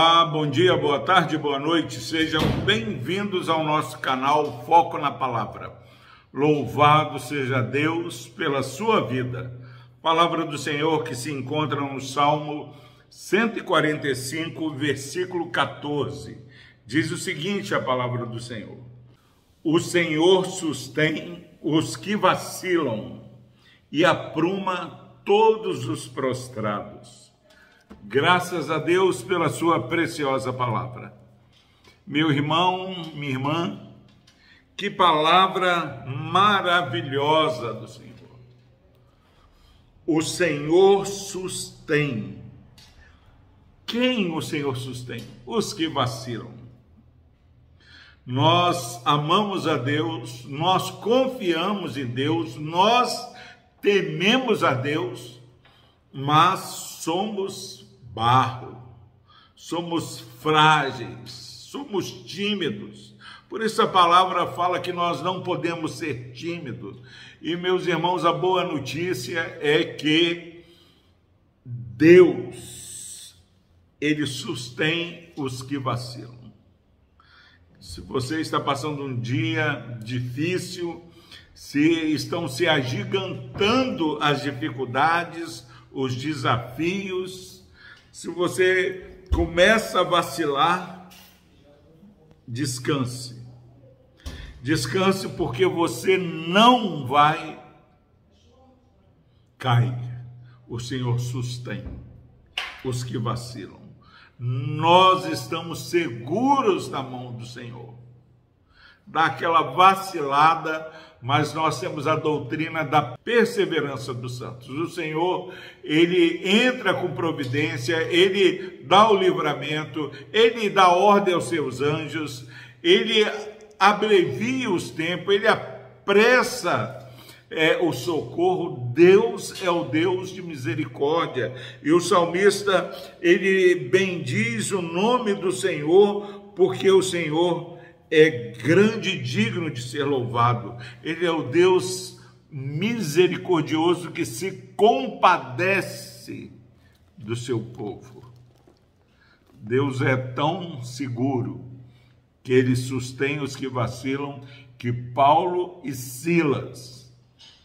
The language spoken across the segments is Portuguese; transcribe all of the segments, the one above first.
Olá, bom dia, boa tarde, boa noite. Sejam bem-vindos ao nosso canal Foco na Palavra. Louvado seja Deus pela sua vida. Palavra do Senhor que se encontra no Salmo 145, versículo 14. Diz o seguinte: a palavra do Senhor: O Senhor sustém os que vacilam e apruma todos os prostrados. Graças a Deus pela sua preciosa palavra. Meu irmão, minha irmã, que palavra maravilhosa do Senhor. O Senhor sustém. Quem o Senhor sustém? Os que vacilam. Nós amamos a Deus, nós confiamos em Deus, nós tememos a Deus, mas somos barro, somos frágeis, somos tímidos. Por isso a palavra fala que nós não podemos ser tímidos. E meus irmãos, a boa notícia é que Deus ele sustém os que vacilam. Se você está passando um dia difícil, se estão se agigantando as dificuldades, os desafios, se você começa a vacilar, descanse. Descanse porque você não vai cair. O Senhor sustém os que vacilam. Nós estamos seguros na mão do Senhor. Dá aquela vacilada, mas nós temos a doutrina da perseverança dos santos. O Senhor, ele entra com providência, ele dá o livramento, ele dá ordem aos seus anjos, ele abrevia os tempos, ele apressa é, o socorro. Deus é o Deus de misericórdia. E o salmista, ele bendiz o nome do Senhor, porque o Senhor é grande e digno de ser louvado. Ele é o Deus misericordioso que se compadece do seu povo. Deus é tão seguro que ele sustém os que vacilam, que Paulo e Silas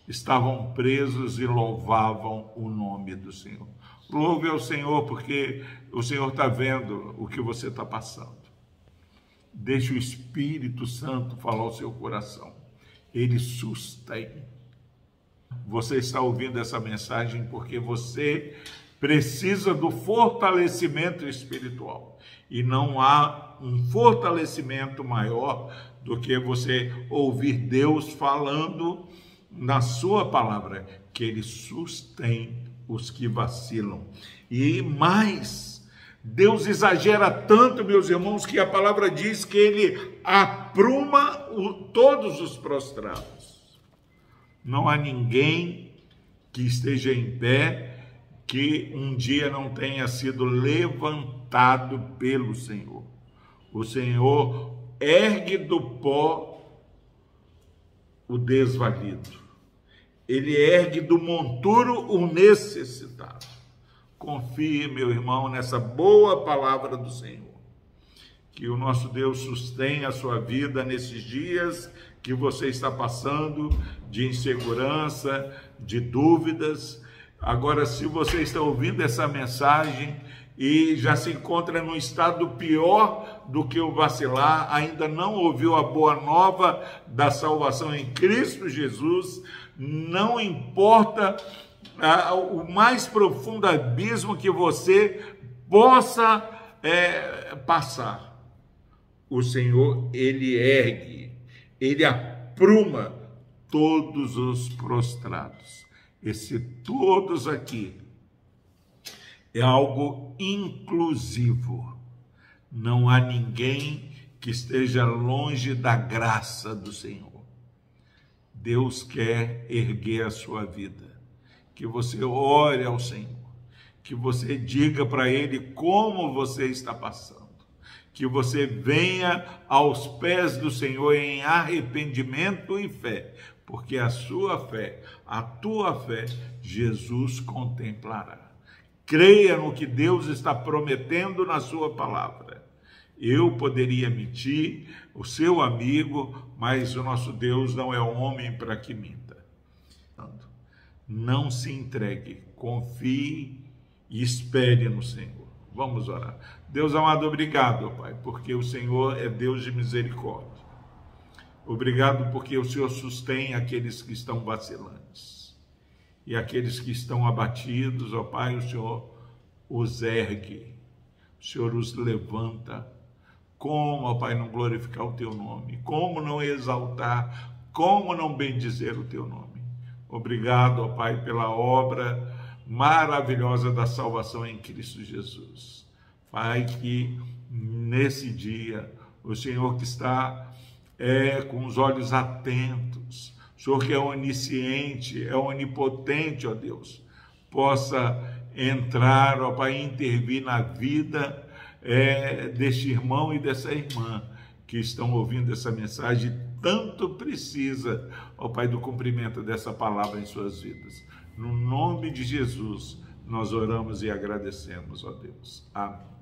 estavam presos e louvavam o nome do Senhor. Louve ao Senhor, porque o Senhor está vendo o que você está passando. Deixe o Espírito Santo falar ao seu coração. Ele sustém. Você está ouvindo essa mensagem porque você precisa do fortalecimento espiritual. E não há um fortalecimento maior do que você ouvir Deus falando na sua palavra, que ele sustém os que vacilam. E mais, Deus exagera tanto, meus irmãos, que a palavra diz que ele apruma todos os prostrados. Não há ninguém que esteja em pé que um dia não tenha sido levantado pelo Senhor. O Senhor ergue do pó o desvalido. Ele ergue do monturo o necessitado. Confie, meu irmão, nessa boa palavra do Senhor. Que o nosso Deus sustenha a sua vida nesses dias que você está passando de insegurança, de dúvidas. Agora, se você está ouvindo essa mensagem e já se encontra num estado pior do que o vacilar, ainda não ouviu a boa nova da salvação em Cristo Jesus, não importa o mais profundo abismo que você possa é, passar. O Senhor, Ele ergue, Ele apruma todos os prostrados. Esse todos aqui é algo inclusivo. Não há ninguém que esteja longe da graça do Senhor. Deus quer erguer a sua vida que você ore ao Senhor, que você diga para Ele como você está passando, que você venha aos pés do Senhor em arrependimento e fé, porque a sua fé, a tua fé, Jesus contemplará. Creia no que Deus está prometendo na sua palavra. Eu poderia mentir, o seu amigo, mas o nosso Deus não é homem para que minta. Não se entregue, confie e espere no Senhor. Vamos orar. Deus amado, obrigado, Pai, porque o Senhor é Deus de misericórdia. Obrigado porque o Senhor sustém aqueles que estão vacilantes. E aqueles que estão abatidos, ó Pai, o Senhor os ergue. O Senhor os levanta. Como, ó Pai, não glorificar o teu nome? Como não exaltar? Como não bendizer o teu nome? Obrigado, ó Pai, pela obra maravilhosa da salvação em Cristo Jesus. Pai, que nesse dia o Senhor que está é, com os olhos atentos, o Senhor que é onisciente, é onipotente, ó Deus, possa entrar, ó Pai, intervir na vida é, deste irmão e dessa irmã que estão ouvindo essa mensagem, tanto precisa, ó Pai, do cumprimento dessa palavra em suas vidas. No nome de Jesus, nós oramos e agradecemos, ó Deus. Amém.